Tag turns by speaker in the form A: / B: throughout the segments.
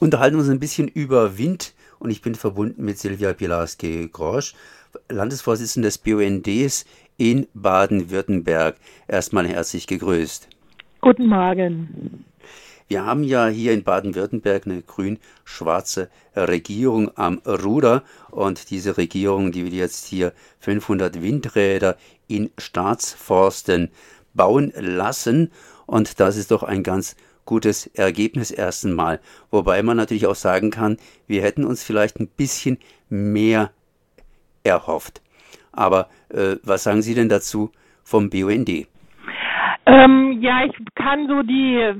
A: unterhalten uns ein bisschen über Wind und ich bin verbunden mit Silvia Pilarski-Grosch, Landesvorsitzende des BUNDs in Baden-Württemberg. Erstmal herzlich gegrüßt.
B: Guten Morgen.
A: Wir haben ja hier in Baden-Württemberg eine grün-schwarze Regierung am Ruder und diese Regierung, die will jetzt hier 500 Windräder in Staatsforsten bauen lassen und das ist doch ein ganz gutes Ergebnis ersten Mal. Wobei man natürlich auch sagen kann, wir hätten uns vielleicht ein bisschen mehr erhofft. Aber äh, was sagen Sie denn dazu vom BUND?
B: Ähm, ja, ich kann so die äh,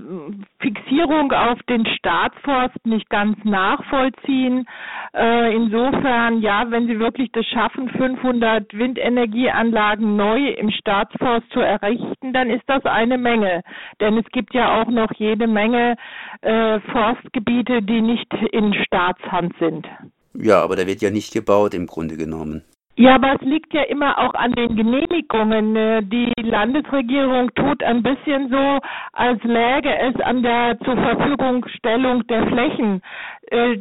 B: Fixierung auf den Staatsforst nicht ganz nachvollziehen. Äh, insofern, ja, wenn Sie wirklich das schaffen, 500 Windenergieanlagen neu im Staatsforst zu errichten, dann ist das eine Menge. Denn es gibt ja auch noch jede Menge äh, Forstgebiete, die nicht in Staatshand sind.
A: Ja, aber da wird ja nicht gebaut im Grunde genommen.
B: Ja, aber es liegt ja immer auch an den Genehmigungen. Äh, die Landesregierung tut ein bisschen so, als läge es an der zur Verfügungstellung der Flächen. Äh,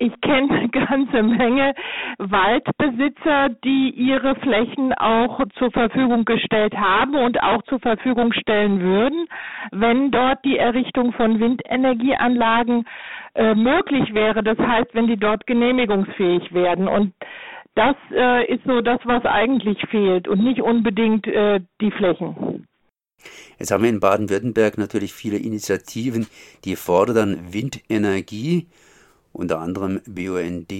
B: ich kenne eine ganze Menge Waldbesitzer, die ihre Flächen auch zur Verfügung gestellt haben und auch zur Verfügung stellen würden, wenn dort die Errichtung von Windenergieanlagen äh, möglich wäre. Das heißt, wenn die dort genehmigungsfähig werden. Und das äh, ist so das, was eigentlich fehlt und nicht unbedingt äh, die Flächen.
A: Jetzt haben wir in Baden-Württemberg natürlich viele Initiativen, die fordern Windenergie, unter anderem BUND.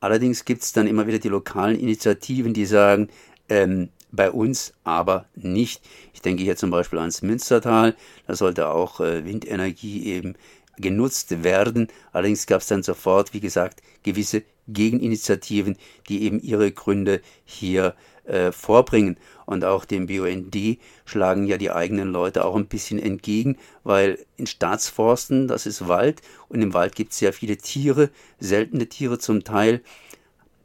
A: Allerdings gibt es dann immer wieder die lokalen Initiativen, die sagen, ähm, bei uns aber nicht. Ich denke hier zum Beispiel ans Münstertal, da sollte auch äh, Windenergie eben genutzt werden. Allerdings gab es dann sofort, wie gesagt, gewisse Gegeninitiativen, die eben ihre Gründe hier äh, vorbringen. Und auch dem BUND schlagen ja die eigenen Leute auch ein bisschen entgegen, weil in Staatsforsten, das ist Wald, und im Wald gibt es sehr viele Tiere, seltene Tiere zum Teil.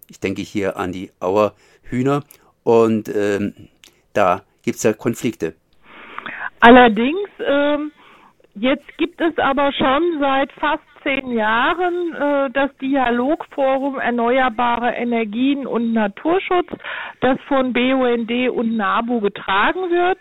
A: Ich denke hier an die Auerhühner und ähm, da gibt es ja Konflikte.
B: Allerdings ähm, Jetzt gibt es aber schon seit fast zehn Jahren äh, das Dialogforum Erneuerbare Energien und Naturschutz, das von BUND und NABU getragen wird.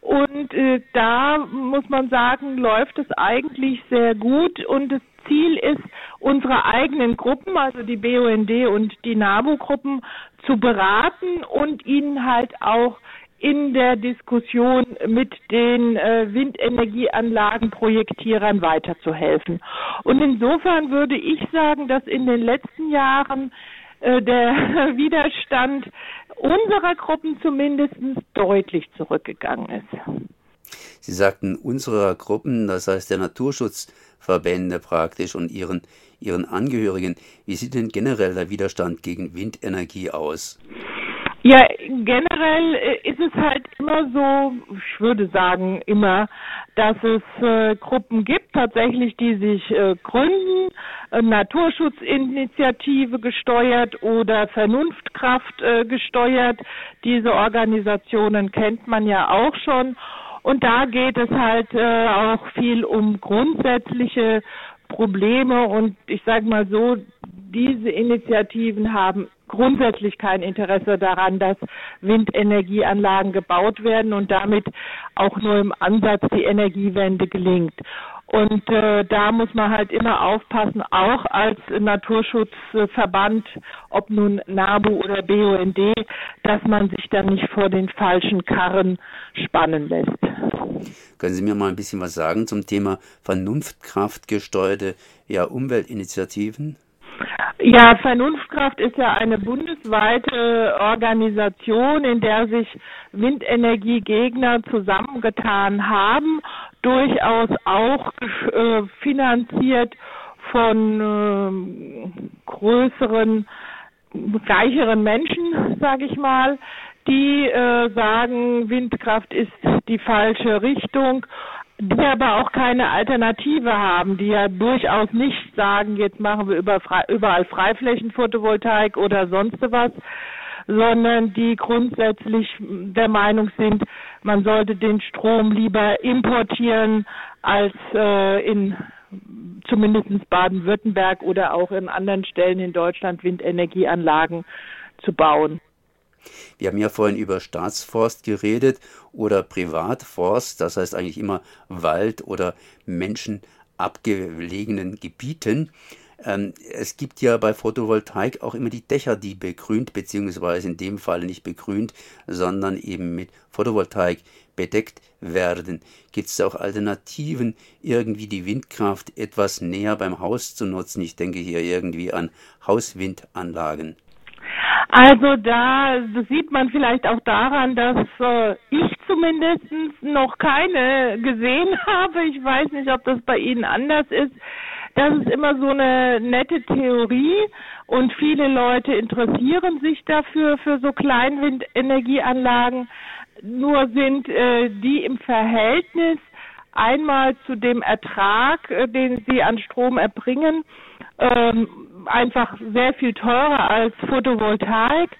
B: Und äh, da muss man sagen, läuft es eigentlich sehr gut und das Ziel ist, unsere eigenen Gruppen, also die BUND und die NABU-Gruppen, zu beraten und ihnen halt auch in der Diskussion mit den äh, Windenergieanlagenprojektierern weiterzuhelfen. Und insofern würde ich sagen, dass in den letzten Jahren äh, der Widerstand unserer Gruppen zumindest deutlich zurückgegangen ist.
A: Sie sagten unserer Gruppen, das heißt der Naturschutzverbände praktisch und ihren, ihren Angehörigen. Wie sieht denn generell der Widerstand gegen Windenergie aus?
B: Ja, generell äh, ist es halt immer so, ich würde sagen immer, dass es äh, Gruppen gibt, tatsächlich, die sich äh, gründen, äh, Naturschutzinitiative gesteuert oder Vernunftkraft äh, gesteuert. Diese Organisationen kennt man ja auch schon. Und da geht es halt äh, auch viel um grundsätzliche Probleme und ich sage mal so, diese Initiativen haben grundsätzlich kein Interesse daran, dass Windenergieanlagen gebaut werden und damit auch nur im Ansatz die Energiewende gelingt. Und äh, da muss man halt immer aufpassen, auch als Naturschutzverband, ob nun NABU oder BUND, dass man sich dann nicht vor den falschen Karren spannen lässt.
A: Können Sie mir mal ein bisschen was sagen zum Thema vernunftkraftgesteuerte ja, Umweltinitiativen?
B: Ja, Vernunftkraft ist ja eine bundesweite Organisation, in der sich Windenergiegegner zusammengetan haben, durchaus auch äh, finanziert von äh, größeren, reicheren Menschen, sage ich mal, die äh, sagen, Windkraft ist die falsche Richtung die aber auch keine Alternative haben, die ja durchaus nicht sagen, jetzt machen wir überall Freiflächenphotovoltaik oder sonst was, sondern die grundsätzlich der Meinung sind, man sollte den Strom lieber importieren, als äh, in zumindest Baden-Württemberg oder auch in anderen Stellen in Deutschland Windenergieanlagen zu bauen.
A: Wir haben ja vorhin über Staatsforst geredet oder Privatforst, das heißt eigentlich immer Wald oder menschenabgelegenen Gebieten. Ähm, es gibt ja bei Photovoltaik auch immer die Dächer, die begrünt, beziehungsweise in dem Fall nicht begrünt, sondern eben mit Photovoltaik bedeckt werden. Gibt es auch Alternativen, irgendwie die Windkraft etwas näher beim Haus zu nutzen? Ich denke hier irgendwie an Hauswindanlagen.
B: Also da sieht man vielleicht auch daran, dass äh, ich zumindest noch keine gesehen habe. Ich weiß nicht, ob das bei Ihnen anders ist. Das ist immer so eine nette Theorie und viele Leute interessieren sich dafür für so Kleinwindenergieanlagen. Nur sind äh, die im Verhältnis einmal zu dem Ertrag, äh, den sie an Strom erbringen, ähm, einfach sehr viel teurer als Photovoltaik.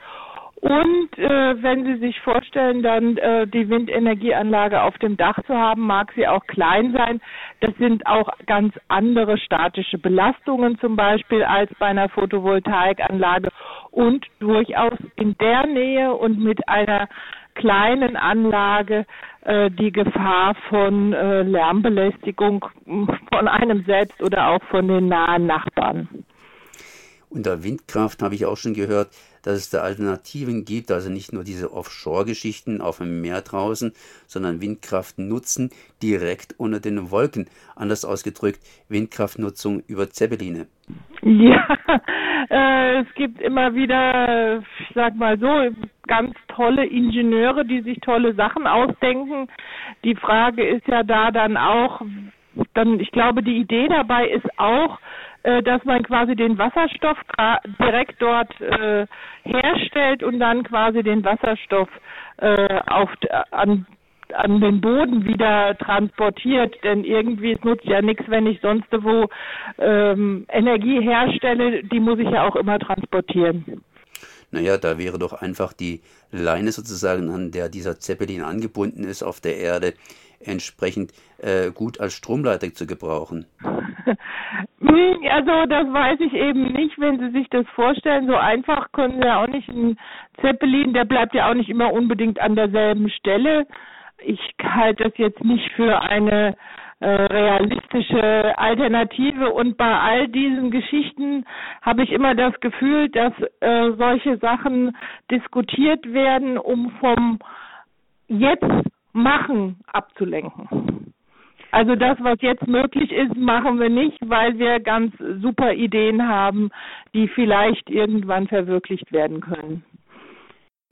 B: Und äh, wenn Sie sich vorstellen, dann äh, die Windenergieanlage auf dem Dach zu haben, mag sie auch klein sein. Das sind auch ganz andere statische Belastungen zum Beispiel als bei einer Photovoltaikanlage und durchaus in der Nähe und mit einer kleinen Anlage äh, die Gefahr von äh, Lärmbelästigung von einem selbst oder auch von den nahen Nachbarn.
A: Unter Windkraft habe ich auch schon gehört, dass es da Alternativen gibt, also nicht nur diese Offshore-Geschichten auf dem Meer draußen, sondern Windkraft nutzen direkt unter den Wolken. Anders ausgedrückt, Windkraftnutzung über Zeppeline.
B: Ja, äh, es gibt immer wieder, ich sag mal so, ganz tolle Ingenieure, die sich tolle Sachen ausdenken. Die Frage ist ja da dann auch, dann, ich glaube, die Idee dabei ist auch, dass man quasi den Wasserstoff direkt dort äh, herstellt und dann quasi den Wasserstoff äh, auf, an, an den Boden wieder transportiert. Denn irgendwie es nutzt ja nichts, wenn ich sonst wo ähm, Energie herstelle, die muss ich ja auch immer transportieren.
A: Naja, da wäre doch einfach die Leine sozusagen, an der dieser Zeppelin angebunden ist auf der Erde, entsprechend äh, gut als Stromleiter zu gebrauchen.
B: Also das weiß ich eben nicht, wenn Sie sich das vorstellen. So einfach können Sie ja auch nicht einen Zeppelin, der bleibt ja auch nicht immer unbedingt an derselben Stelle. Ich halte das jetzt nicht für eine äh, realistische Alternative und bei all diesen Geschichten habe ich immer das Gefühl, dass äh, solche Sachen diskutiert werden, um vom jetzt machen abzulenken. Also das, was jetzt möglich ist, machen wir nicht, weil wir ganz super Ideen haben, die vielleicht irgendwann verwirklicht werden können.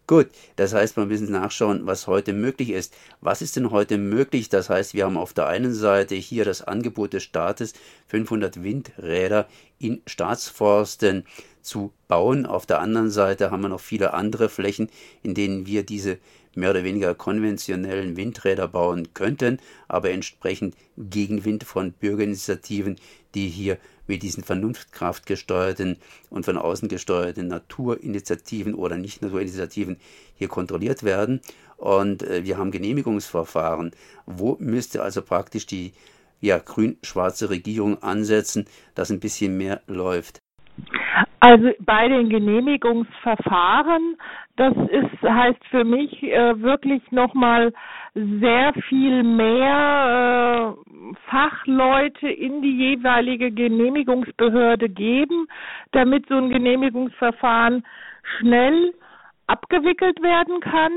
A: Gut, das heißt, wir müssen nachschauen, was heute möglich ist. Was ist denn heute möglich? Das heißt, wir haben auf der einen Seite hier das Angebot des Staates, 500 Windräder in Staatsforsten zu bauen. Auf der anderen Seite haben wir noch viele andere Flächen, in denen wir diese mehr oder weniger konventionellen Windräder bauen könnten, aber entsprechend Gegenwind von Bürgerinitiativen, die hier mit diesen vernunftkraftgesteuerten und von außen gesteuerten Naturinitiativen oder nicht Naturinitiativen hier kontrolliert werden. Und äh, wir haben Genehmigungsverfahren. Wo müsste also praktisch die ja, grün-schwarze Regierung ansetzen, dass ein bisschen mehr läuft?
B: Also bei den Genehmigungsverfahren, das ist heißt für mich äh, wirklich nochmal sehr viel mehr äh, Fachleute in die jeweilige Genehmigungsbehörde geben, damit so ein Genehmigungsverfahren schnell abgewickelt werden kann.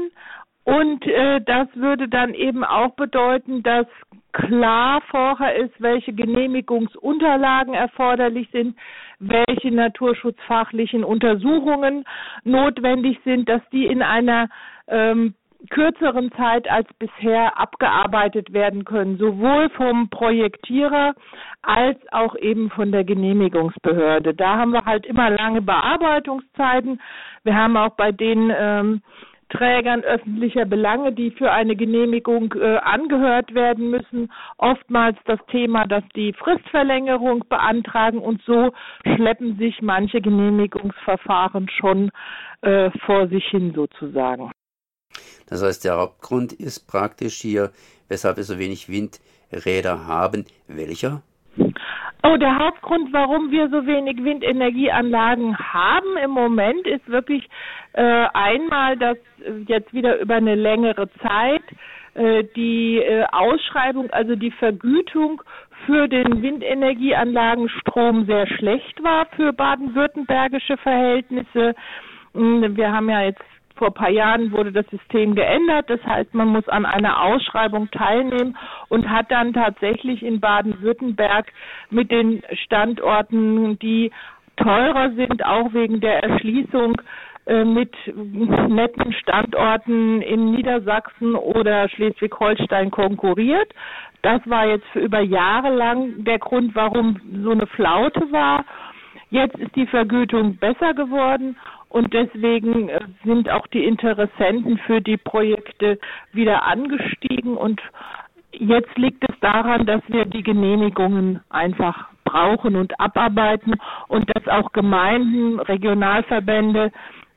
B: Und äh, das würde dann eben auch bedeuten, dass klar vorher ist, welche Genehmigungsunterlagen erforderlich sind, welche naturschutzfachlichen Untersuchungen notwendig sind, dass die in einer ähm, kürzeren Zeit als bisher abgearbeitet werden können, sowohl vom Projektierer als auch eben von der Genehmigungsbehörde. Da haben wir halt immer lange Bearbeitungszeiten. Wir haben auch bei den ähm, Trägern öffentlicher Belange, die für eine Genehmigung äh, angehört werden müssen, oftmals das Thema, dass die Fristverlängerung beantragen und so schleppen sich manche Genehmigungsverfahren schon äh, vor sich hin sozusagen.
A: Das heißt, der Hauptgrund ist praktisch hier, weshalb wir so wenig Windräder haben. Welcher?
B: Oh, der Hauptgrund, warum wir so wenig Windenergieanlagen haben im Moment, ist wirklich äh, einmal, dass jetzt wieder über eine längere Zeit äh, die äh, Ausschreibung, also die Vergütung für den Windenergieanlagenstrom sehr schlecht war für baden-württembergische Verhältnisse. Hm, wir haben ja jetzt vor ein paar Jahren wurde das System geändert. Das heißt, man muss an einer Ausschreibung teilnehmen und hat dann tatsächlich in Baden-Württemberg mit den Standorten, die teurer sind, auch wegen der Erschließung äh, mit netten Standorten in Niedersachsen oder Schleswig-Holstein konkurriert. Das war jetzt für über Jahre lang der Grund, warum so eine Flaute war. Jetzt ist die Vergütung besser geworden und deswegen äh, sind auch die Interessenten für die Projekte wieder angestiegen und jetzt liegt es daran, dass wir die Genehmigungen einfach brauchen und abarbeiten und dass auch Gemeinden, Regionalverbände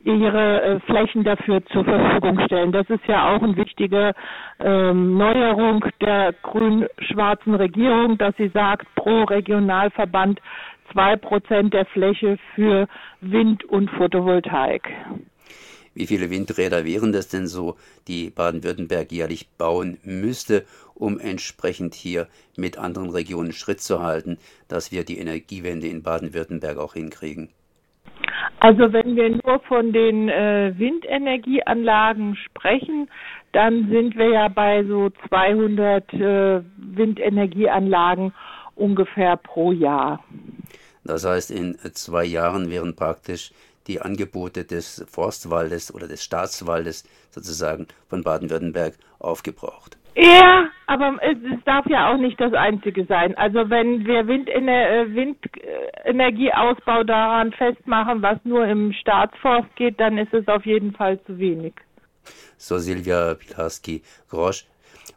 B: ihre äh, Flächen dafür zur Verfügung stellen. Das ist ja auch eine wichtige ähm, Neuerung der grün-schwarzen Regierung, dass sie sagt, pro Regionalverband zwei Prozent der Fläche für Wind und Photovoltaik.
A: Wie viele Windräder wären das denn so, die Baden-Württemberg jährlich bauen müsste, um entsprechend hier mit anderen Regionen Schritt zu halten, dass wir die Energiewende in Baden-Württemberg auch hinkriegen?
B: Also wenn wir nur von den äh, Windenergieanlagen sprechen, dann sind wir ja bei so 200 äh, Windenergieanlagen ungefähr pro Jahr.
A: Das heißt, in zwei Jahren wären praktisch die Angebote des Forstwaldes oder des Staatswaldes sozusagen von Baden-Württemberg aufgebraucht.
B: Ja, aber es, darf ja auch nicht das Einzige sein. Also wenn wir Windener äh, Windenergieausbau daran festmachen, was nur im Staatsforst geht, dann ist es auf jeden Fall zu wenig.
A: So Silvia Pilarski-Grosch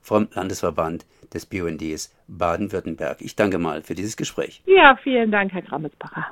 A: vom Landesverband des BUNDs Baden-Württemberg. Ich danke mal für dieses Gespräch.
B: Ja, vielen Dank, Herr Grammelsbacher.